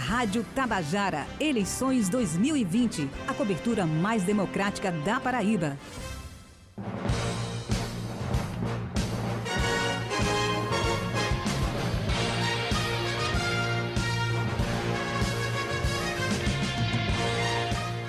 Rádio Tabajara, eleições 2020. A cobertura mais democrática da Paraíba.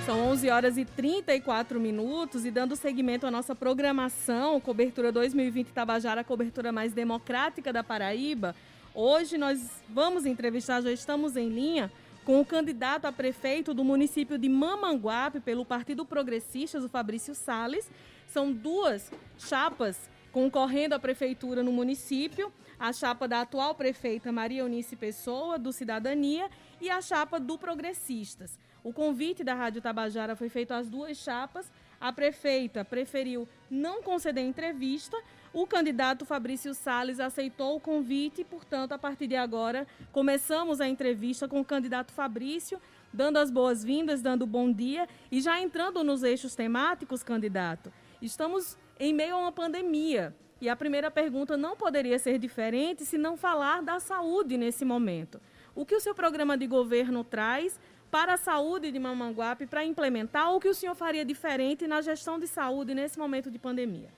São 11 horas e 34 minutos e dando seguimento à nossa programação, cobertura 2020 Tabajara, cobertura mais democrática da Paraíba. Hoje nós vamos entrevistar, já estamos em linha com o candidato a prefeito do município de Mamanguape pelo Partido Progressistas, o Fabrício Sales. São duas chapas concorrendo à prefeitura no município, a chapa da atual prefeita Maria Eunice Pessoa, do Cidadania, e a chapa do Progressistas. O convite da Rádio Tabajara foi feito às duas chapas. A prefeita preferiu não conceder entrevista, o candidato Fabrício Sales aceitou o convite portanto, a partir de agora, começamos a entrevista com o candidato Fabrício, dando as boas-vindas, dando bom dia e já entrando nos eixos temáticos, candidato. Estamos em meio a uma pandemia e a primeira pergunta não poderia ser diferente se não falar da saúde nesse momento. O que o seu programa de governo traz para a saúde de Mamanguape para implementar o que o senhor faria diferente na gestão de saúde nesse momento de pandemia?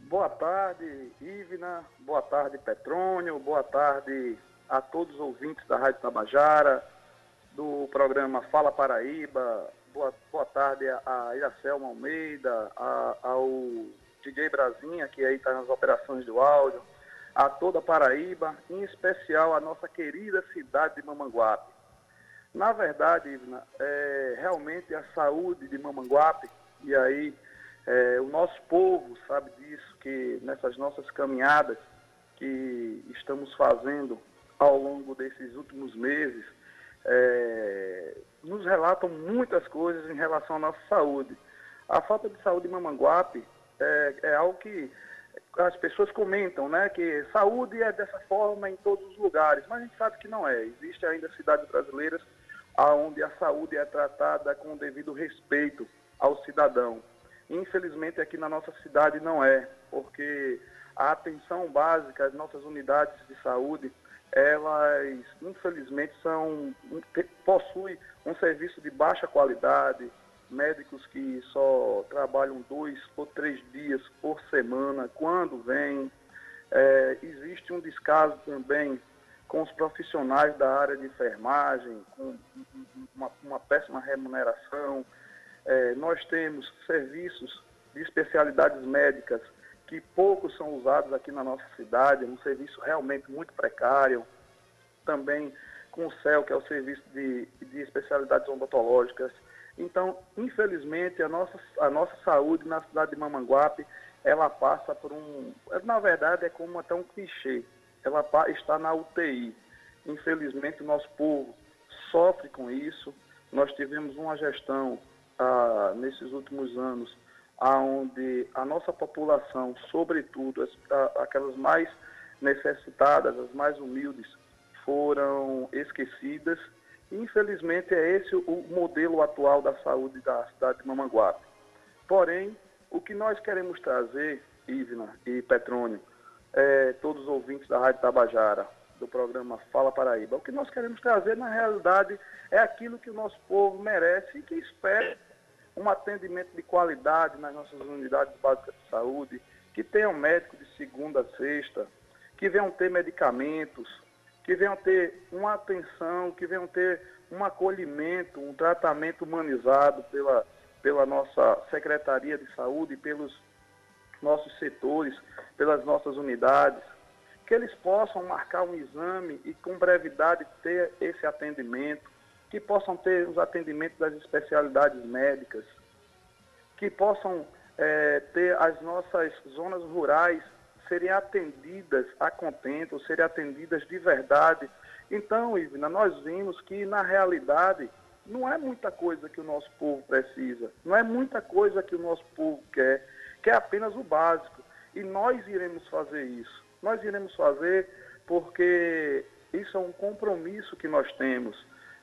Boa tarde, Ivna. Boa tarde, Petrônio. Boa tarde a todos os ouvintes da Rádio Tabajara, do programa Fala Paraíba. Boa, boa tarde a Iracelma Almeida, a, ao DJ Brasinha, que aí está nas operações do áudio, a toda Paraíba, em especial a nossa querida cidade de Mamanguape. Na verdade, Ivna, é, realmente a saúde de Mamanguape, e aí é, o nosso povo sabe disso, que nessas nossas caminhadas que estamos fazendo ao longo desses últimos meses, é, nos relatam muitas coisas em relação à nossa saúde. A falta de saúde em Mamanguape é, é algo que as pessoas comentam, né, que saúde é dessa forma em todos os lugares, mas a gente sabe que não é. Existe ainda cidades brasileiras onde a saúde é tratada com o devido respeito ao cidadão. Infelizmente aqui na nossa cidade não é, porque a atenção básica, as nossas unidades de saúde, elas infelizmente são possuem um serviço de baixa qualidade, médicos que só trabalham dois ou três dias por semana, quando vêm. É, existe um descaso também com os profissionais da área de enfermagem, com uma, uma péssima remuneração, é, nós temos serviços de especialidades médicas que poucos são usados aqui na nossa cidade, um serviço realmente muito precário. Também com o CEL, que é o serviço de, de especialidades odontológicas. Então, infelizmente, a nossa, a nossa saúde na cidade de Mamanguape, ela passa por um... Na verdade, é como até um clichê. Ela está na UTI. Infelizmente, o nosso povo sofre com isso. Nós tivemos uma gestão ah, nesses últimos anos, aonde a nossa população, sobretudo as, aquelas mais necessitadas, as mais humildes, foram esquecidas. Infelizmente é esse o modelo atual da saúde da cidade de Mamanguape. Porém, o que nós queremos trazer, Ivna e Petrônio, é, todos os ouvintes da Rádio Tabajara, do programa Fala Paraíba, o que nós queremos trazer na realidade é aquilo que o nosso povo merece e que espera um atendimento de qualidade nas nossas unidades básicas de saúde, que tenham médico de segunda a sexta, que venham ter medicamentos, que venham ter uma atenção, que venham ter um acolhimento, um tratamento humanizado pela, pela nossa Secretaria de Saúde, pelos nossos setores, pelas nossas unidades, que eles possam marcar um exame e com brevidade ter esse atendimento, que possam ter os atendimentos das especialidades médicas, que possam é, ter as nossas zonas rurais serem atendidas a contento, serem atendidas de verdade. Então, Ivna, nós vimos que na realidade não é muita coisa que o nosso povo precisa, não é muita coisa que o nosso povo quer, quer apenas o básico. E nós iremos fazer isso. Nós iremos fazer porque isso é um compromisso que nós temos.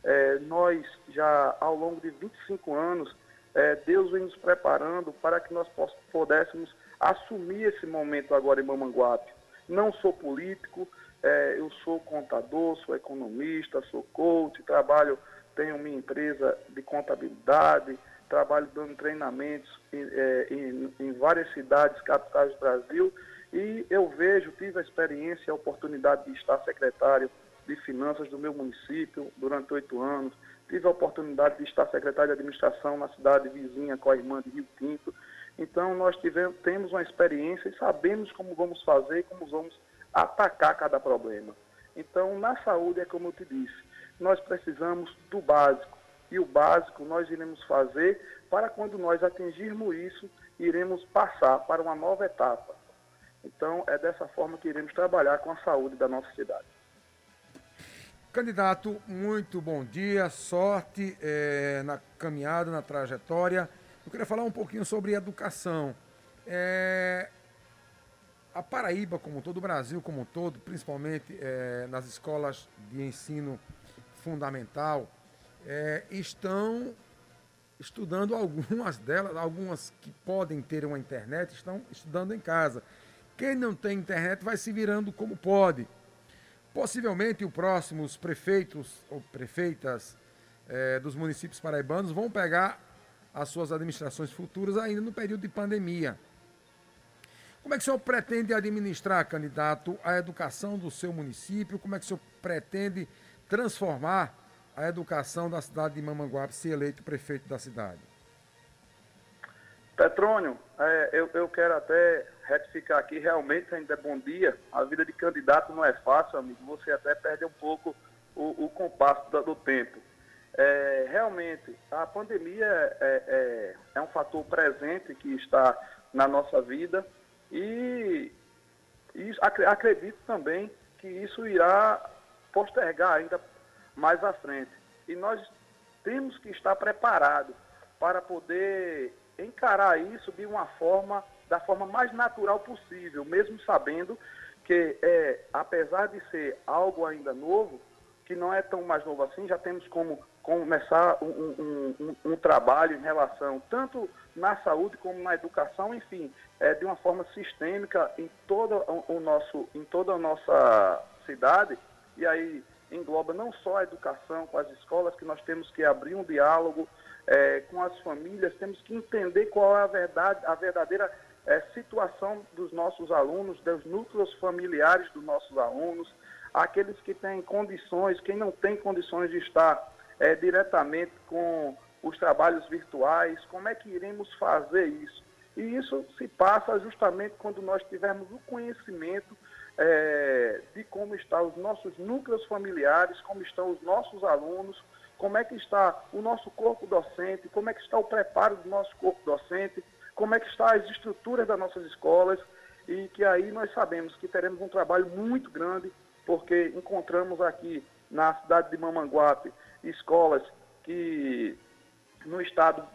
É, nós já ao longo de 25 anos, é, Deus vem nos preparando para que nós pudéssemos assumir esse momento agora em Mamanguape. Não sou político, É, eu sou contador, sou economista, sou coach, trabalho, tenho minha empresa de contabilidade, trabalho dando treinamentos em, é, em, em várias cidades, capitais do Brasil, e eu vejo, tive a experiência, a oportunidade de estar secretário de Finanças do meu município durante oito anos, tive a oportunidade de estar secretário de Administração na cidade vizinha com a irmã de Rio Tinto. Então, nós tivemos, temos uma experiência e sabemos como vamos fazer, como vamos atacar cada problema. Então, na saúde, é como eu te disse, nós precisamos do básico. E o básico nós iremos fazer para quando nós atingirmos isso, iremos passar para uma nova etapa. Então, é dessa forma que iremos trabalhar com a saúde da nossa cidade. Candidato, muito bom dia, sorte é, na caminhada, na trajetória. Eu queria falar um pouquinho sobre educação. É, a Paraíba, como todo o Brasil, como um todo, principalmente é, nas escolas de ensino fundamental, é, estão estudando algumas delas, algumas que podem ter uma internet, estão estudando em casa. Quem não tem internet vai se virando como pode. Possivelmente, o próximo, os prefeitos ou prefeitas é, dos municípios paraibanos vão pegar as suas administrações futuras ainda no período de pandemia. Como é que o senhor pretende administrar, candidato, a educação do seu município? Como é que o senhor pretende transformar a educação da cidade de Mamanguape se eleito prefeito da cidade? Petrônio, é, eu, eu quero até retificar aqui, realmente ainda é bom dia. A vida de candidato não é fácil, amigo. Você até perde um pouco o, o compasso do, do tempo. É, realmente, a pandemia é, é, é, um fator presente que está na nossa vida e, e acredito também que isso irá postergar ainda mais à frente. E nós temos que estar preparados para poder encarar isso de uma forma, da forma mais natural possível, mesmo sabendo que, é, apesar de ser algo ainda novo, que não é tão mais novo assim, já temos como começar um, um, um, um trabalho em relação tanto na saúde como na educação, enfim, é, de uma forma sistêmica em toda, o nosso, em toda a nossa cidade, e aí engloba não só a educação com as escolas, que nós temos que abrir um diálogo é, com as famílias, temos que entender qual é a verdade, a verdadeira é, situação dos nossos alunos, dos núcleos familiares dos nossos alunos, aqueles que têm condições, quem não tem condições de estar é, diretamente com os trabalhos virtuais, como é que iremos fazer isso? E isso se passa justamente quando nós tivermos o conhecimento é, de como estão os nossos núcleos familiares, como estão os nossos alunos, como é que está o nosso corpo docente, como é que está o preparo do nosso corpo docente, como é que estão as estruturas das nossas escolas, e que aí nós sabemos que teremos um trabalho muito grande, porque encontramos aqui na cidade de Mamanguape escolas que no estado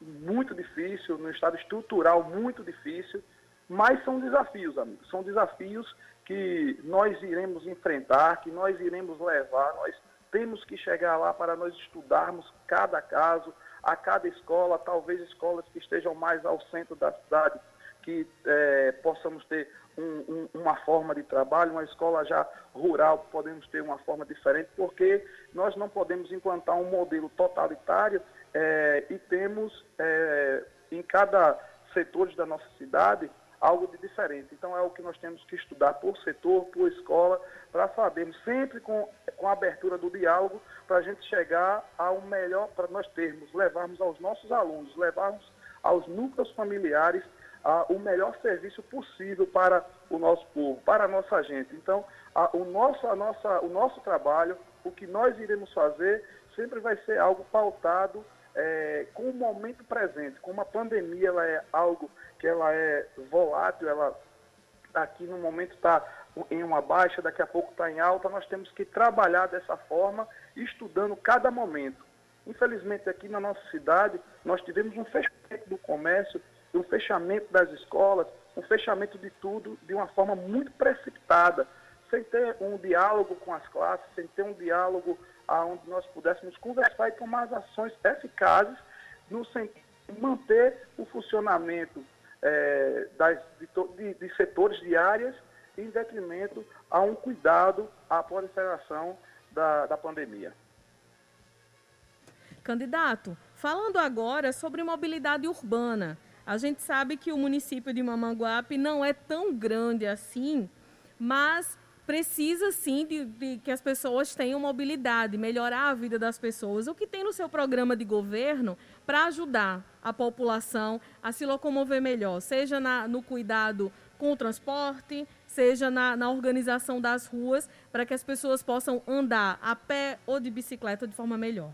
muito difícil, no estado estrutural muito difícil, mas são desafios, amigos, são desafios que nós iremos enfrentar, que nós iremos levar, nós temos que chegar lá para nós estudarmos cada caso, a cada escola, talvez escolas que estejam mais ao centro da cidade, que é, possamos ter um, um, uma forma de trabalho, uma escola já rural, podemos ter uma forma diferente, porque nós não podemos implantar um modelo totalitário é, e temos é, em cada setor da nossa cidade algo de diferente. Então é o que nós temos que estudar por setor, por escola, para sabermos, sempre com, com a abertura do diálogo, para a gente chegar ao melhor, para nós termos, levarmos aos nossos alunos, levarmos aos núcleos familiares a, o melhor serviço possível para o nosso povo, para a nossa gente. Então, a, o, nosso, a nossa, o nosso trabalho, o que nós iremos fazer, sempre vai ser algo pautado é, com o momento presente. Como a pandemia ela é algo que ela é volátil, ela aqui no momento está em uma baixa, daqui a pouco está em alta, nós temos que trabalhar dessa forma, estudando cada momento. Infelizmente, aqui na nossa cidade, nós tivemos um fechamento do comércio, um fechamento das escolas, um fechamento de tudo de uma forma muito precipitada, sem ter um diálogo com as classes, sem ter um diálogo onde nós pudéssemos conversar e tomar as ações eficazes no sentido de manter o funcionamento é, das, de, de, de, setores de áreas em detrimento a um cuidado à proliferação da, da pandemia. Candidato, falando agora sobre mobilidade urbana. A gente sabe que o município de Mamanguape não é tão grande assim, mas precisa sim de, de, que as pessoas tenham mobilidade, melhorar a vida das pessoas. O que tem no seu programa de governo para ajudar a população a se locomover melhor, seja na, no cuidado com o transporte, seja na, na organização das ruas, para que as pessoas possam andar a pé ou de bicicleta de forma melhor?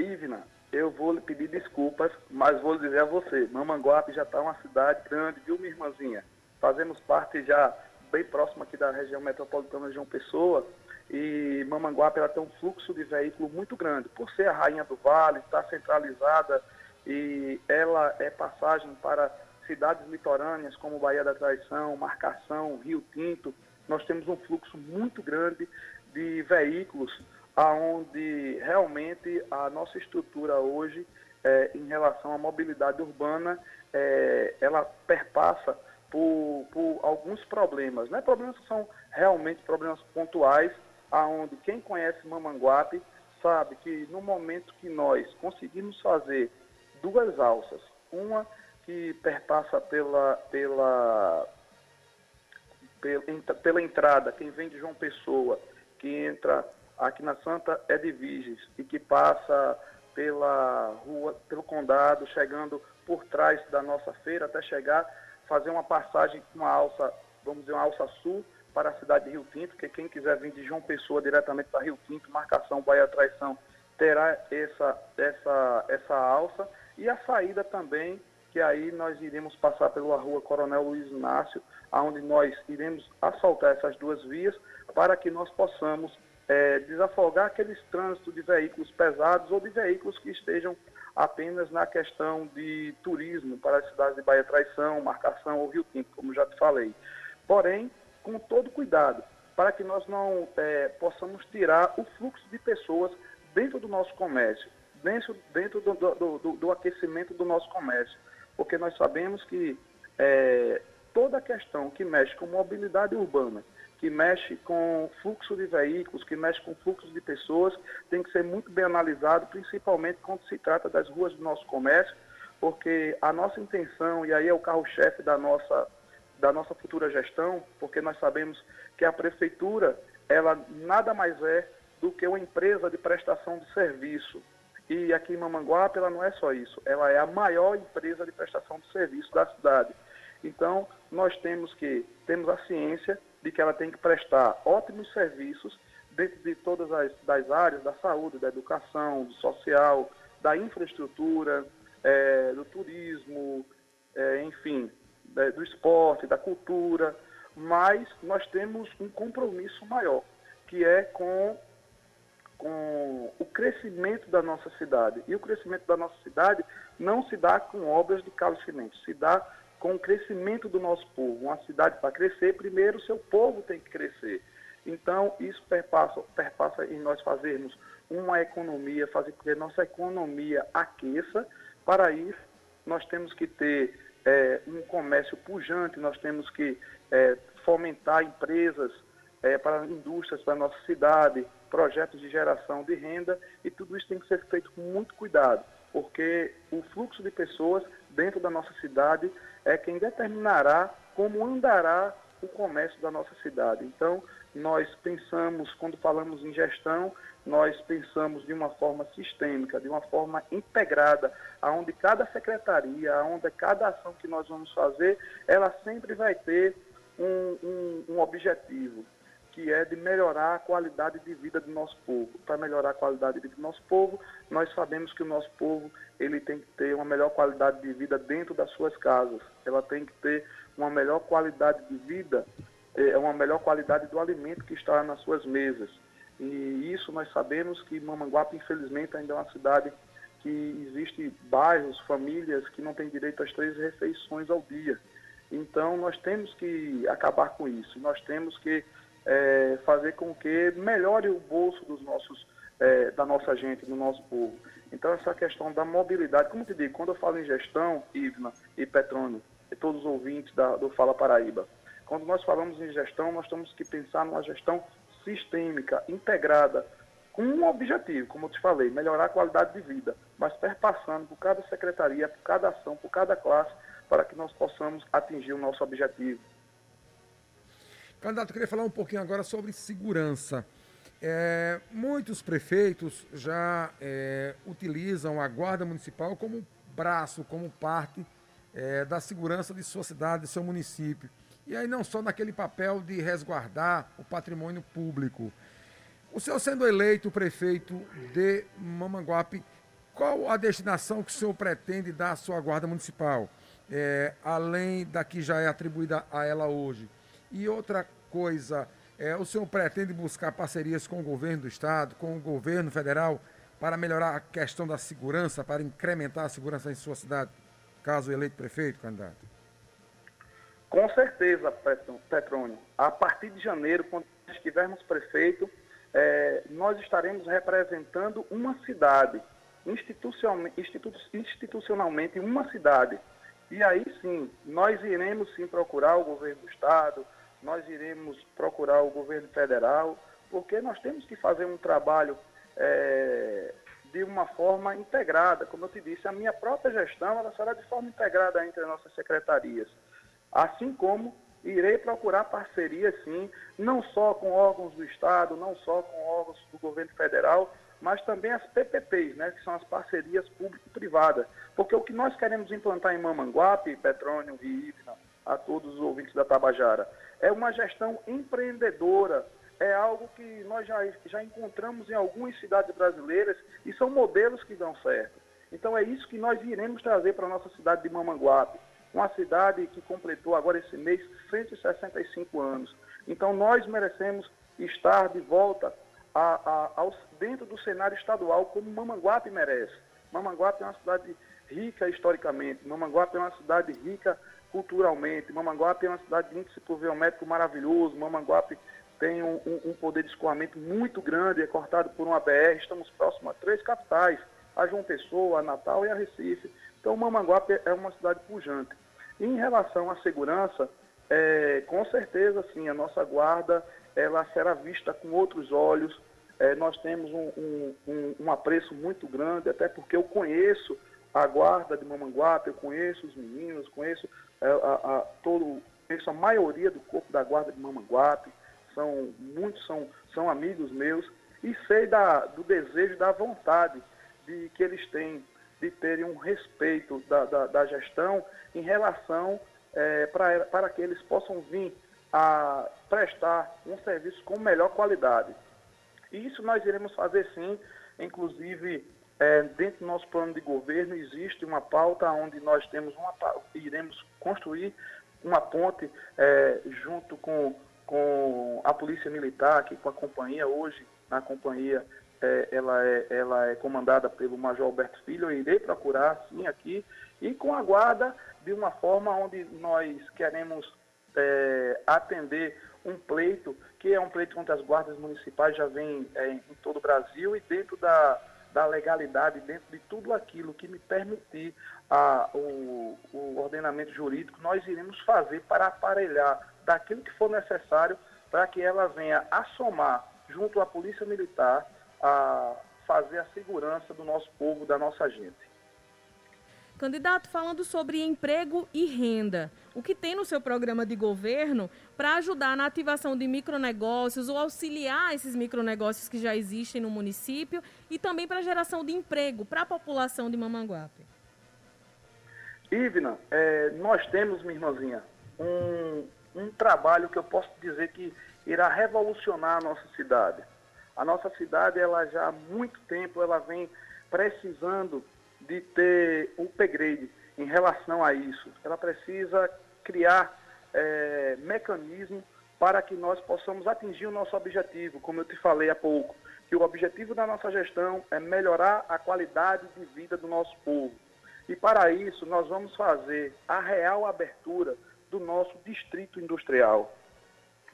Ivna, eu vou lhe pedir desculpas, mas vou dizer a você, Mamanguape já está uma cidade grande, viu, minha irmãzinha? Fazemos parte já bem próximo aqui da região metropolitana de João Pessoa, e Mamanguape ela tem um fluxo de veículo muito grande. Por ser a rainha do vale, está centralizada e ela é passagem para cidades litorâneas como Bahia da Traição, Marcação, Rio Tinto. Nós temos um fluxo muito grande de veículos, aonde realmente a nossa estrutura hoje, é, em relação à mobilidade urbana, é, ela perpassa por, por alguns problemas, né? Problemas que são realmente problemas pontuais, aonde quem conhece Mamanguape sabe que no momento que nós conseguimos fazer duas alças, uma que perpassa pela, pela, pela, entrada, quem vem de João Pessoa, que entra aqui na Santa Edviges e que passa pela rua, pelo condado, chegando por trás da nossa feira até chegar fazer uma passagem com uma alça, vamos dizer, uma alça sul para a cidade de Rio Tinto, que quem quiser vir de João Pessoa diretamente para Rio Tinto, marcação Bahia Traição, terá essa, essa, essa alça. E a saída também, que aí nós iremos passar pela rua Coronel Luiz Inácio, onde nós iremos assaltar essas duas vias para que nós possamos é, desafogar aqueles trânsitos de veículos pesados ou de veículos que estejam apenas na questão de turismo para as cidades de Bahia Traição, Marcação ou Rio Tinto, como já te falei. Porém, com todo cuidado, para que nós não é, possamos tirar o fluxo de pessoas dentro do nosso comércio, dentro, dentro do, do, do, do aquecimento do nosso comércio. Porque nós sabemos que é, toda a questão que mexe com mobilidade urbana, que mexe com fluxo de veículos, que mexe com fluxo de pessoas, tem que ser muito bem analisado, principalmente quando se trata das ruas do nosso comércio, porque a nossa intenção, e aí é o carro-chefe da nossa, da nossa futura gestão, porque nós sabemos que a prefeitura, ela nada mais é do que uma empresa de prestação de serviço. E aqui em Mamanguape ela não é só isso, ela é a maior empresa de prestação de serviço da cidade. Então, nós temos que, temos a ciência de que ela tem que prestar ótimos serviços dentro de todas as das áreas da saúde, da educação, do social, da infraestrutura, é, do turismo, é, enfim, é, do esporte, da cultura, mas nós temos um compromisso maior, que é com, com o crescimento da nossa cidade. E o crescimento da nossa cidade não se dá com obras de Carlos Cimento, se dá com o crescimento do nosso povo. Uma cidade para crescer, primeiro seu povo tem que crescer. Então, isso perpassa, perpassa em nós fazermos uma economia, fazer com que nossa economia aqueça. Para isso, nós temos que ter é, um comércio pujante, nós temos que é, fomentar empresas é, para indústrias para nossa cidade, projetos de geração de renda, e tudo isso tem que ser feito com muito cuidado, porque o fluxo de pessoas dentro da nossa cidade é quem determinará como andará o comércio da nossa cidade. Então, nós pensamos, quando falamos em gestão, nós pensamos de uma forma sistêmica, de uma forma integrada, aonde cada secretaria, aonde cada ação que nós vamos fazer, ela sempre vai ter um, um, um objetivo que é de melhorar a qualidade de vida do nosso povo. Para melhorar a qualidade de vida do nosso povo, nós sabemos que o nosso povo ele tem que ter uma melhor qualidade de vida dentro das suas casas. Ela tem que ter uma melhor qualidade de vida, é uma melhor qualidade do alimento que está nas suas mesas. E isso nós sabemos que Mamanguape, infelizmente, ainda é uma cidade que existe bairros, famílias que não têm direito às três refeições ao dia. Então nós temos que acabar com isso. Nós temos que é, fazer com que melhore o bolso dos nossos, é, da nossa gente, do nosso povo. Então, essa questão da mobilidade, como te digo, quando eu falo em gestão, Ivna e Petrônio, todos os ouvintes da, do Fala Paraíba. Quando nós falamos em gestão, nós temos que pensar numa gestão sistêmica, integrada, com um objetivo, como eu te falei, melhorar a qualidade de vida, mas perpassando por cada secretaria, por cada ação, por cada classe, para que nós possamos atingir o nosso objetivo. Candidato, eu queria falar um pouquinho agora sobre segurança. É, muitos prefeitos já é, utilizam a Guarda Municipal como braço, como parte é, da segurança de sua cidade, de seu município. E aí não só naquele papel de resguardar o patrimônio público. O senhor sendo eleito prefeito de Mamanguape, qual a destinação que o senhor pretende dar à sua guarda municipal, é, além da que já é atribuída a ela hoje? E outra coisa, é, o senhor pretende buscar parcerias com o governo do estado, com o governo federal, para melhorar a questão da segurança, para incrementar a segurança em sua cidade, caso eleito prefeito, candidato? Com certeza, Petrônio. A partir de janeiro, quando estivermos prefeito, é, nós estaremos representando uma cidade, institucionalmente, uma cidade. E aí sim, nós iremos sim procurar o governo do Estado, nós iremos procurar o governo federal, porque nós temos que fazer um trabalho é, de uma forma integrada. Como eu te disse, a minha própria gestão ela será de forma integrada entre as nossas secretarias. Assim como irei procurar parceria, sim, não só com órgãos do Estado, não só com órgãos do governo federal, mas também as PPPs, né, que são as parcerias público-privadas. Porque o que nós queremos implantar em Mamanguape, Petrônio e Ivna, a todos os ouvintes da Tabajara, é uma gestão empreendedora, é algo que nós já, já encontramos em algumas cidades brasileiras e são modelos que dão certo. Então é isso que nós iremos trazer para a nossa cidade de Mamanguape uma cidade que completou agora esse mês 165 anos. Então nós merecemos estar de volta a, a, ao, dentro do cenário estadual como Mamanguape merece. Mamanguape é uma cidade rica historicamente, Mamanguape é uma cidade rica culturalmente, Mamanguape é uma cidade de índice pluviométrico maravilhoso, Mamanguape tem um, um, poder de escoamento muito grande, é cortado por uma BR, estamos próximos a três capitais, a João Pessoa, a Natal e a Recife. Então Mamanguape é uma cidade pujante. Em relação à segurança, é, com certeza, sim, a nossa guarda ela será vista com outros olhos. É, nós temos um, um, um, um, apreço muito grande, até porque eu conheço a guarda de Mamanguape, eu conheço os meninos, conheço, é, a, a, todo, conheço a maioria do corpo da guarda de Mamanguape, são, muitos são, são amigos meus, e sei da, do desejo, da vontade de que eles têm de terem um respeito da, da, da gestão em relação é, para que eles possam vir a prestar um serviço com melhor qualidade. E isso nós iremos fazer sim, inclusive é, dentro do nosso plano de governo existe uma pauta onde nós temos uma iremos construir uma ponte é, junto com, com a Polícia Militar, aqui com a companhia hoje, na companhia é, ela, é, ela é comandada pelo Major Alberto Filho, eu irei procurar sim aqui, e com a guarda de uma forma onde nós queremos é, atender um pleito, que é um pleito contra as guardas municipais, já vem é, em todo o Brasil, e dentro da, da legalidade, dentro de tudo aquilo que me permitir a, o, o ordenamento jurídico, nós iremos fazer para aparelhar daquilo que for necessário para que ela venha a somar junto à Polícia Militar, a fazer a segurança do nosso povo, da nossa gente. Candidato, falando sobre emprego e renda, o que tem no seu programa de governo para ajudar na ativação de micronegócios ou auxiliar esses micronegócios que já existem no município e também para a geração de emprego para a população de Mamanguape? Ivna, é, nós temos, minha irmãzinha, um, um trabalho que eu posso dizer que irá revolucionar a nossa cidade. A nossa cidade, ela já há muito tempo, ela vem precisando de ter um upgrade em relação a isso. Ela precisa criar é, mecanismos para que nós possamos atingir o nosso objetivo, como eu te falei há pouco, que o objetivo da nossa gestão é melhorar a qualidade de vida do nosso povo. E para isso, nós vamos fazer a real abertura do nosso distrito industrial.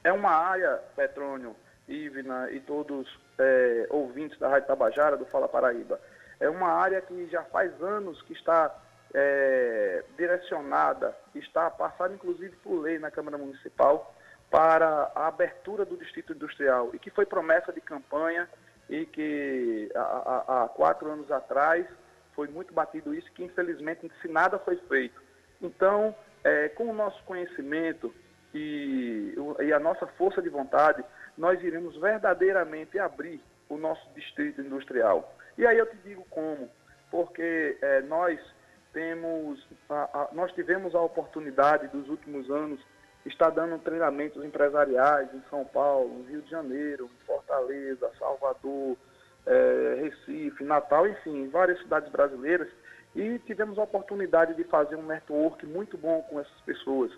É uma área, Petrônio, Ivna e todos é, ouvintes da Rádio Tabajara, do Fala Paraíba. É uma área que já faz anos que está é, direcionada, está passada inclusive por lei na Câmara Municipal, para a abertura do Distrito Industrial, e que foi promessa de campanha e que há, há quatro anos atrás foi muito batido isso, que infelizmente se nada foi feito. Então, é, com o nosso conhecimento e, e a nossa força de vontade, nós iremos verdadeiramente abrir o nosso distrito industrial. E aí eu te digo como, porque é, nós temos, a, a, nós tivemos a oportunidade dos últimos anos estar dando treinamentos empresariais em São Paulo, Rio de Janeiro, Fortaleza, Salvador, é, Recife, Natal, enfim, várias cidades brasileiras, e tivemos a oportunidade de fazer um network muito bom com essas pessoas.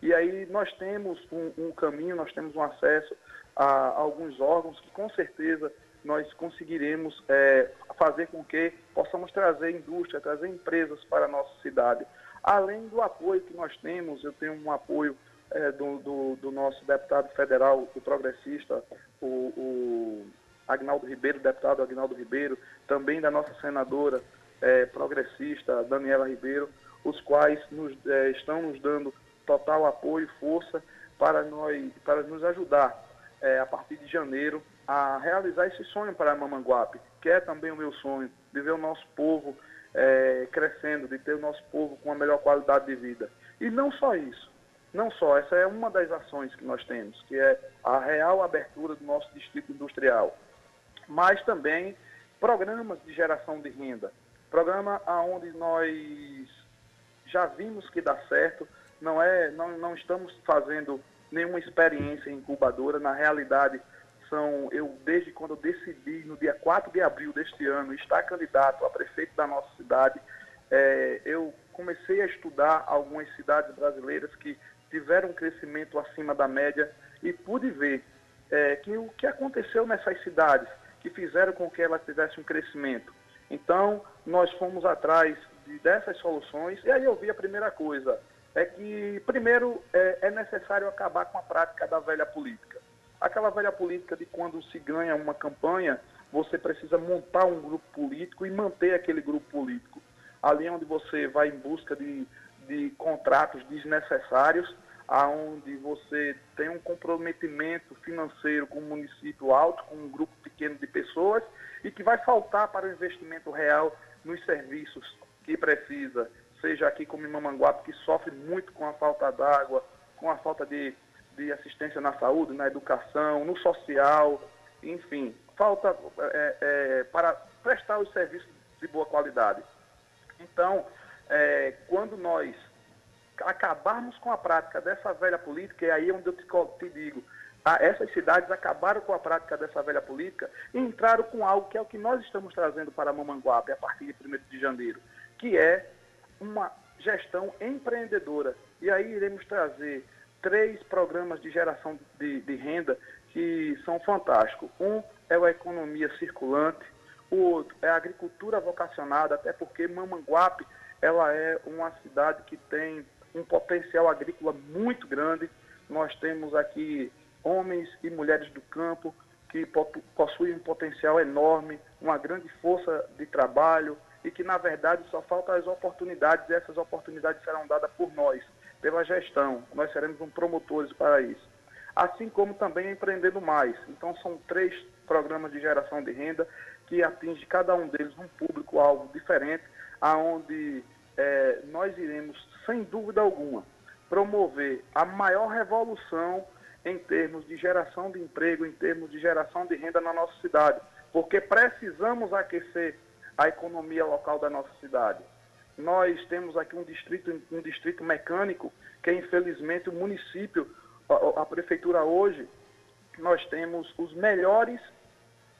E aí nós temos um, um caminho, nós temos um acesso a, alguns órgãos que com certeza nós conseguiremos é, fazer com que possamos trazer indústria, trazer empresas para a nossa cidade. Além do apoio que nós temos, eu tenho um apoio é, do, do, do, nosso deputado federal, o progressista, o, o Agnaldo Ribeiro, deputado Agnaldo Ribeiro, também da nossa senadora é, progressista, Daniela Ribeiro, os quais nos, é, estão nos dando total apoio e força para, nós, para nos ajudar é, a partir de janeiro a realizar esse sonho para a Mamanguape, que é também o meu sonho, de ver o nosso povo é, crescendo, de ter o nosso povo com uma melhor qualidade de vida. E não só isso, não só, essa é uma das ações que nós temos, que é a real abertura do nosso distrito industrial, mas também programas de geração de renda, programa aonde nós já vimos que dá certo, não é, não, não estamos fazendo nenhuma experiência incubadora, na realidade são, eu desde quando eu decidi, no dia 4 de abril deste ano, estar candidato a prefeito da nossa cidade, é, eu comecei a estudar algumas cidades brasileiras que tiveram um crescimento acima da média e pude ver é, que o que aconteceu nessas cidades que fizeram com que elas tivessem um crescimento. Então, nós fomos atrás de, dessas soluções e aí eu vi a primeira coisa, é que, primeiro, é, é necessário acabar com a prática da velha política. Aquela velha política de quando se ganha uma campanha, você precisa montar um grupo político e manter aquele grupo político. Ali onde você vai em busca de de contratos desnecessários, aonde você tem um comprometimento financeiro com o município alto, com um grupo pequeno de pessoas, e que vai faltar para o investimento real nos serviços que precisa, seja aqui como em Mamanguape, que sofre muito com a falta d'água, com a falta de, de assistência na saúde, na educação, no social, enfim, falta é, é, para prestar os serviços de boa qualidade. Então, é, quando nós acabarmos com a prática dessa velha política, e aí é onde eu te, te digo, ah, essas cidades acabaram com a prática dessa velha política e entraram com algo que é o que nós estamos trazendo para Mamanguape a partir de 1 de janeiro, que é uma gestão empreendedora. E aí iremos trazer três programas de geração de, de renda que são fantásticos. Um é a economia circulante, o outro é a agricultura vocacionada, até porque Mamanguape ela é uma cidade que tem um potencial agrícola muito grande. Nós temos aqui homens e mulheres do campo que possuem um potencial enorme, uma grande força de trabalho e que, na verdade, só faltam as oportunidades e essas oportunidades serão dadas por nós, pela gestão. Nós seremos um promotores para isso. Assim como também empreendendo mais. Então, são três programas de geração de renda que atinge cada um deles um público-alvo diferente, aonde é, nós iremos, sem dúvida alguma, promover a maior revolução em termos de geração de emprego, em termos de geração de renda na nossa cidade, porque precisamos aquecer a economia local da nossa cidade. Nós temos aqui um distrito, um distrito mecânico que, infelizmente, o município, a, a prefeitura hoje, nós temos os melhores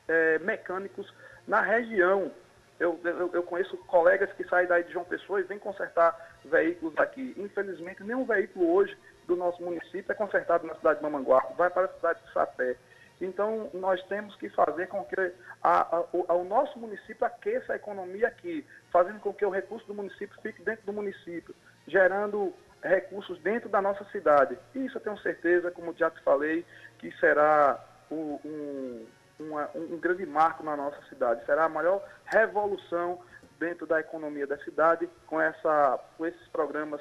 é, mecânicos na região. Eu, eu, eu, conheço colegas que saem daí de João Pessoa e vêm consertar veículos aqui. Infelizmente, nenhum veículo hoje do nosso município é consertado na cidade de Mamanguape, vai para a cidade de Sapé. Então, nós temos que fazer com que a, a, o, o, nosso município aqueça a economia aqui, fazendo com que o recurso do município fique dentro do município, gerando recursos dentro da nossa cidade. E isso eu tenho certeza, como já te falei, que será um, uma, um grande marco na nossa cidade. Será a maior revolução dentro da economia da cidade com, essa, com esses programas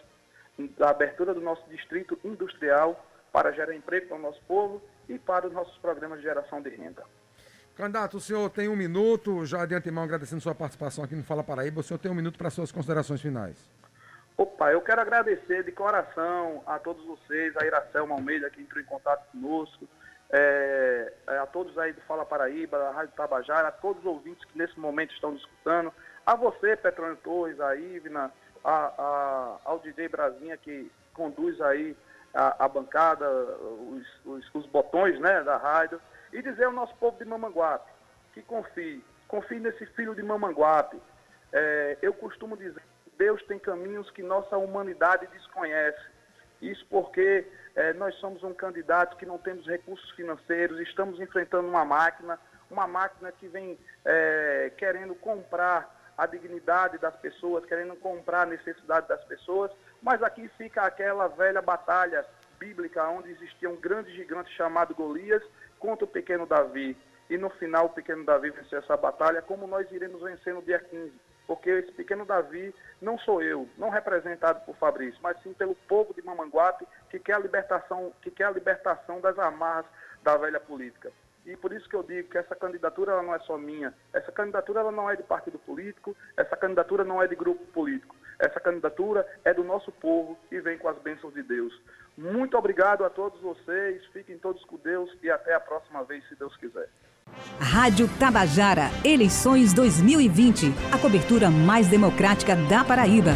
da abertura do nosso distrito industrial para gerar emprego para o nosso povo e para os nossos programas de geração de renda. Candidato, o senhor tem um minuto, já de antemão agradecendo sua participação aqui no Fala Paraíba, o senhor tem um minuto para suas considerações finais. Opa, eu quero agradecer de coração a todos vocês, a Iracel Almeida que entrou em contato conosco, é, a todos aí do Fala Paraíba, da Rádio Tabajara, a todos os ouvintes que nesse momento estão escutando, a você, Petrônio Torres, a Ivna, a, a, ao DJ Brasinha que conduz aí a, a bancada, os, os, os, botões né, da rádio, e dizer ao nosso povo de Mamanguape que confie, confie nesse filho de Mamanguape. É, eu costumo dizer que Deus tem caminhos que nossa humanidade desconhece. Isso porque é, nós somos um candidato que não temos recursos financeiros, estamos enfrentando uma máquina, uma máquina que vem é, querendo comprar a dignidade das pessoas, querendo comprar a necessidade das pessoas, mas aqui fica aquela velha batalha bíblica onde existia um grande gigante chamado Golias contra o pequeno Davi. E no final o pequeno Davi venceu essa batalha, como nós iremos vencer no dia 15. Porque esse pequeno Davi não sou eu, não representado por Fabrício, mas sim pelo povo de Mamanguape que quer a libertação, que quer a libertação das amarras da velha política. E por isso que eu digo que essa candidatura ela não é só minha. Essa candidatura ela não é de partido político, essa candidatura não é de grupo político. Essa candidatura é do nosso povo e vem com as bênçãos de Deus. Muito obrigado a todos vocês, fiquem todos com Deus e até a próxima vez, se Deus quiser. Rádio Tabajara, eleições 2020, a cobertura mais democrática da Paraíba.